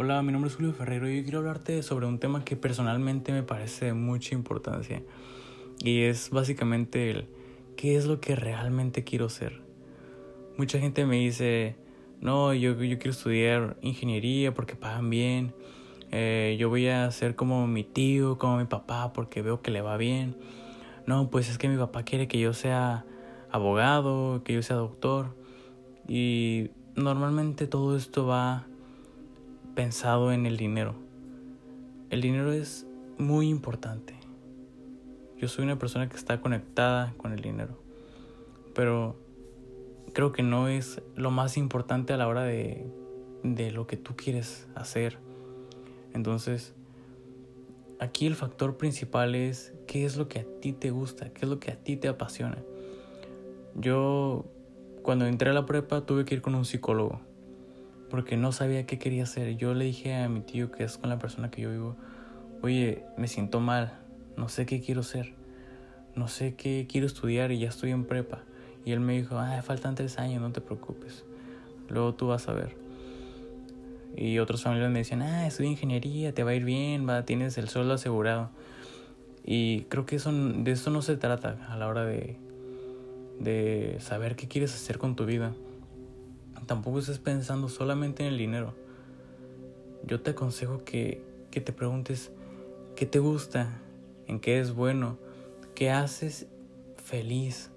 Hola, mi nombre es Julio Ferrero y hoy quiero hablarte sobre un tema que personalmente me parece de mucha importancia y es básicamente el qué es lo que realmente quiero ser. Mucha gente me dice, no, yo, yo quiero estudiar ingeniería porque pagan bien, eh, yo voy a ser como mi tío, como mi papá porque veo que le va bien. No, pues es que mi papá quiere que yo sea abogado, que yo sea doctor y normalmente todo esto va pensado en el dinero. El dinero es muy importante. Yo soy una persona que está conectada con el dinero. Pero creo que no es lo más importante a la hora de, de lo que tú quieres hacer. Entonces, aquí el factor principal es qué es lo que a ti te gusta, qué es lo que a ti te apasiona. Yo, cuando entré a la prepa, tuve que ir con un psicólogo porque no sabía qué quería hacer. Yo le dije a mi tío, que es con la persona que yo vivo, oye, me siento mal, no sé qué quiero ser, no sé qué quiero estudiar y ya estoy en prepa. Y él me dijo, ah, faltan tres años, no te preocupes, luego tú vas a ver. Y otros familiares me decían, ah, estudia ingeniería, te va a ir bien, tienes el sueldo asegurado. Y creo que eso, de eso no se trata a la hora de, de saber qué quieres hacer con tu vida tampoco estés pensando solamente en el dinero. Yo te aconsejo que, que te preguntes qué te gusta, en qué es bueno, qué haces feliz,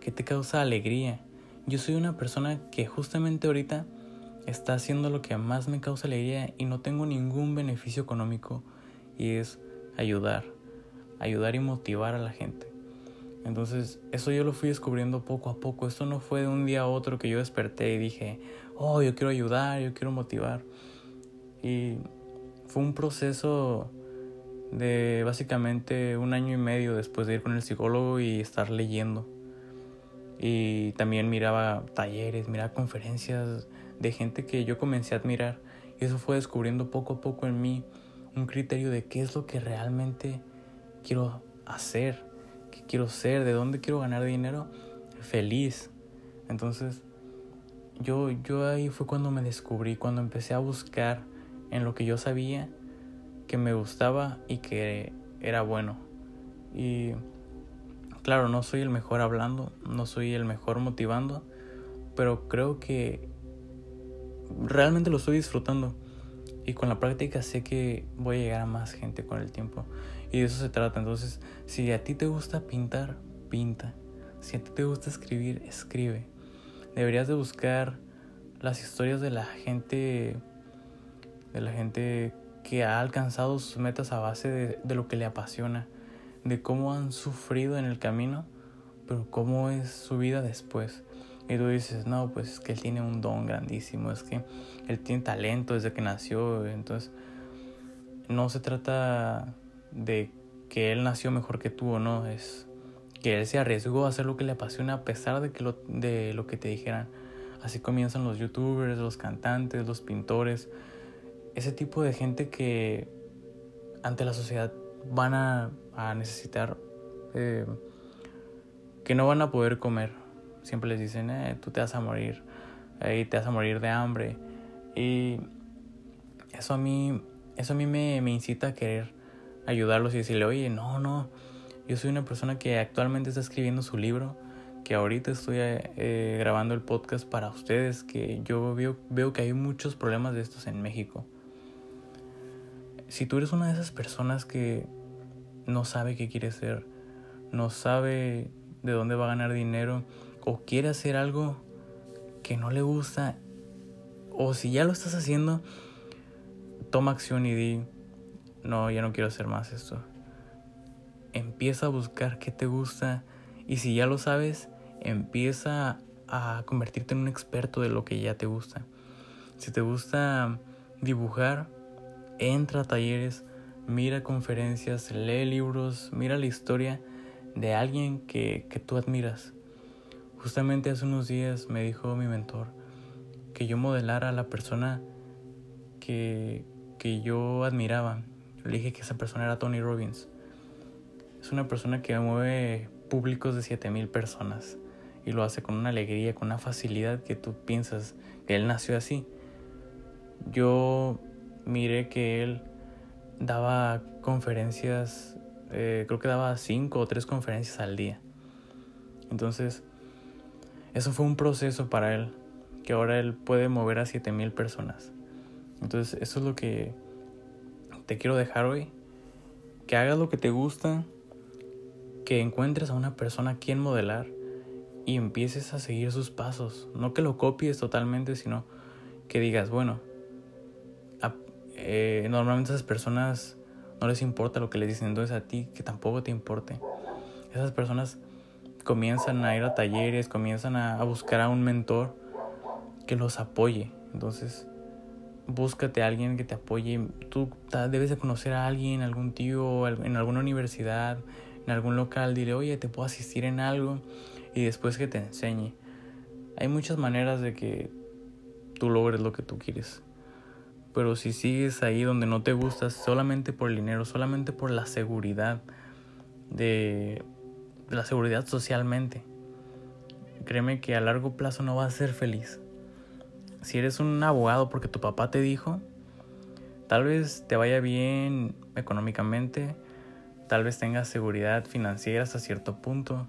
qué te causa alegría. Yo soy una persona que justamente ahorita está haciendo lo que más me causa alegría y no tengo ningún beneficio económico y es ayudar, ayudar y motivar a la gente. Entonces, eso yo lo fui descubriendo poco a poco. Esto no fue de un día a otro que yo desperté y dije, oh, yo quiero ayudar, yo quiero motivar. Y fue un proceso de básicamente un año y medio después de ir con el psicólogo y estar leyendo. Y también miraba talleres, miraba conferencias de gente que yo comencé a admirar. Y eso fue descubriendo poco a poco en mí un criterio de qué es lo que realmente quiero hacer qué quiero ser, de dónde quiero ganar dinero, feliz. Entonces, yo, yo ahí fue cuando me descubrí, cuando empecé a buscar en lo que yo sabía que me gustaba y que era bueno. Y claro, no soy el mejor hablando, no soy el mejor motivando, pero creo que realmente lo estoy disfrutando. Y con la práctica sé que voy a llegar a más gente con el tiempo. Y de eso se trata. Entonces, si a ti te gusta pintar, pinta. Si a ti te gusta escribir, escribe. Deberías de buscar las historias de la gente, de la gente que ha alcanzado sus metas a base de, de lo que le apasiona, de cómo han sufrido en el camino, pero cómo es su vida después. Y tú dices, no, pues es que él tiene un don grandísimo, es que él tiene talento desde que nació. Entonces, no se trata de que él nació mejor que tú o no, es que él se arriesgó a hacer lo que le apasiona a pesar de, que lo, de lo que te dijeran. Así comienzan los youtubers, los cantantes, los pintores, ese tipo de gente que ante la sociedad van a, necesitar, eh, que no van a poder comer. Siempre les dicen, eh, tú te vas a morir, ahí te vas a morir de hambre. Y eso a mí, eso a mí me, me incita a querer ayudarlos y decirle, oye, no, no, yo soy una persona que actualmente está escribiendo su libro, que ahorita estoy eh, grabando el podcast para ustedes, que yo veo, veo que hay muchos problemas de estos en México. Si tú eres una de esas personas que no sabe qué quiere ser, no sabe de dónde va a ganar dinero, o quiere hacer algo que no le gusta, o si ya lo estás haciendo, toma acción y di, no, ya no quiero hacer más esto. Empieza a buscar qué te gusta y si ya lo sabes, empieza a convertirte en un experto de lo que ya te gusta. Si te gusta dibujar, entra a talleres, mira conferencias, lee libros, mira la historia de alguien que, que tú admiras. Justamente hace unos días me dijo mi mentor que yo modelara a la persona que, que yo admiraba le dije que esa persona era Tony Robbins. Es una persona que mueve públicos de 7000 personas y lo hace con una alegría, con una facilidad que tú piensas que él nació así. Yo miré que él daba conferencias, eh, creo que daba cinco o tres conferencias al día. Entonces, eso fue un proceso para él, que ahora él puede mover a siete mil personas. Entonces, eso es lo que te quiero dejar hoy. Que hagas lo que te gusta, que encuentres a una persona a quien modelar y empieces a seguir sus pasos. No que lo copies totalmente, sino que digas, bueno, eh, normalmente a esas personas no les importa lo que les dicen, entonces a ti que tampoco te importe. Esas personas comienzan a ir a talleres, comienzan a, buscar a un mentor que los apoye. Entonces, búscate a alguien que te apoye. Tú debes de conocer a alguien, algún tío, en alguna universidad, en algún local. Dile, oye, te puedo asistir en algo y después que te enseñe. Hay muchas maneras de que tú logres lo que tú quieres. Pero si sigues ahí donde no te gustas solamente por el dinero, solamente por la seguridad de la seguridad socialmente, créeme que a largo plazo no vas a ser feliz. Si eres un abogado porque tu papá te dijo, tal vez te vaya bien económicamente, tal vez tengas seguridad financiera hasta cierto punto,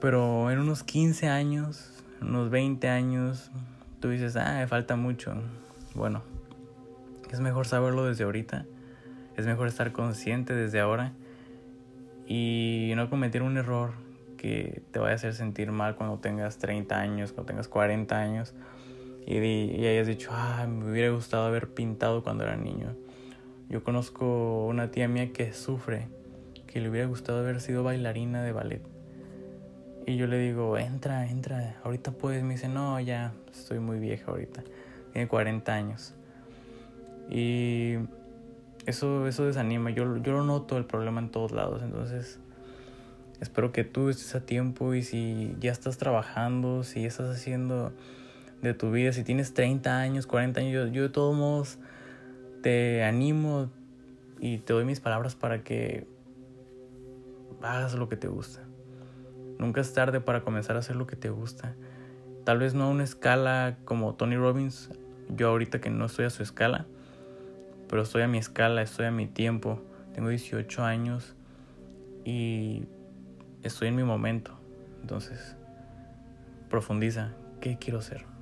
pero en unos 15 años, unos 20 años, tú dices, ah, me falta mucho bueno, es mejor saberlo desde ahorita, es mejor estar consciente desde ahora y no cometer un error que te vaya a hacer sentir mal cuando tengas 30 años, cuando tengas 40 años y, hayas dicho, ah, me hubiera gustado haber pintado cuando era niño. Yo conozco una tía mía que sufre, que le hubiera gustado haber sido bailarina de ballet. Y yo le digo, entra, entra, ahorita puedes. Me dice, no, ya, estoy muy vieja ahorita tiene 40 años. Y eso, eso desanima. Yo, yo lo noto el problema en todos lados. Entonces, espero que tú estés a tiempo y si ya estás trabajando, si estás haciendo de tu vida, si tienes 30 años, 40 años, yo, de todos modos te animo y te doy mis palabras para que hagas lo que te gusta. Nunca es tarde para comenzar a hacer lo que te gusta. Tal vez no a una escala como Tony Robbins, yo ahorita que no estoy a su escala, pero estoy a mi escala, estoy a mi tiempo. Tengo 18 años y estoy en mi momento. Entonces, profundiza, ¿qué quiero ser?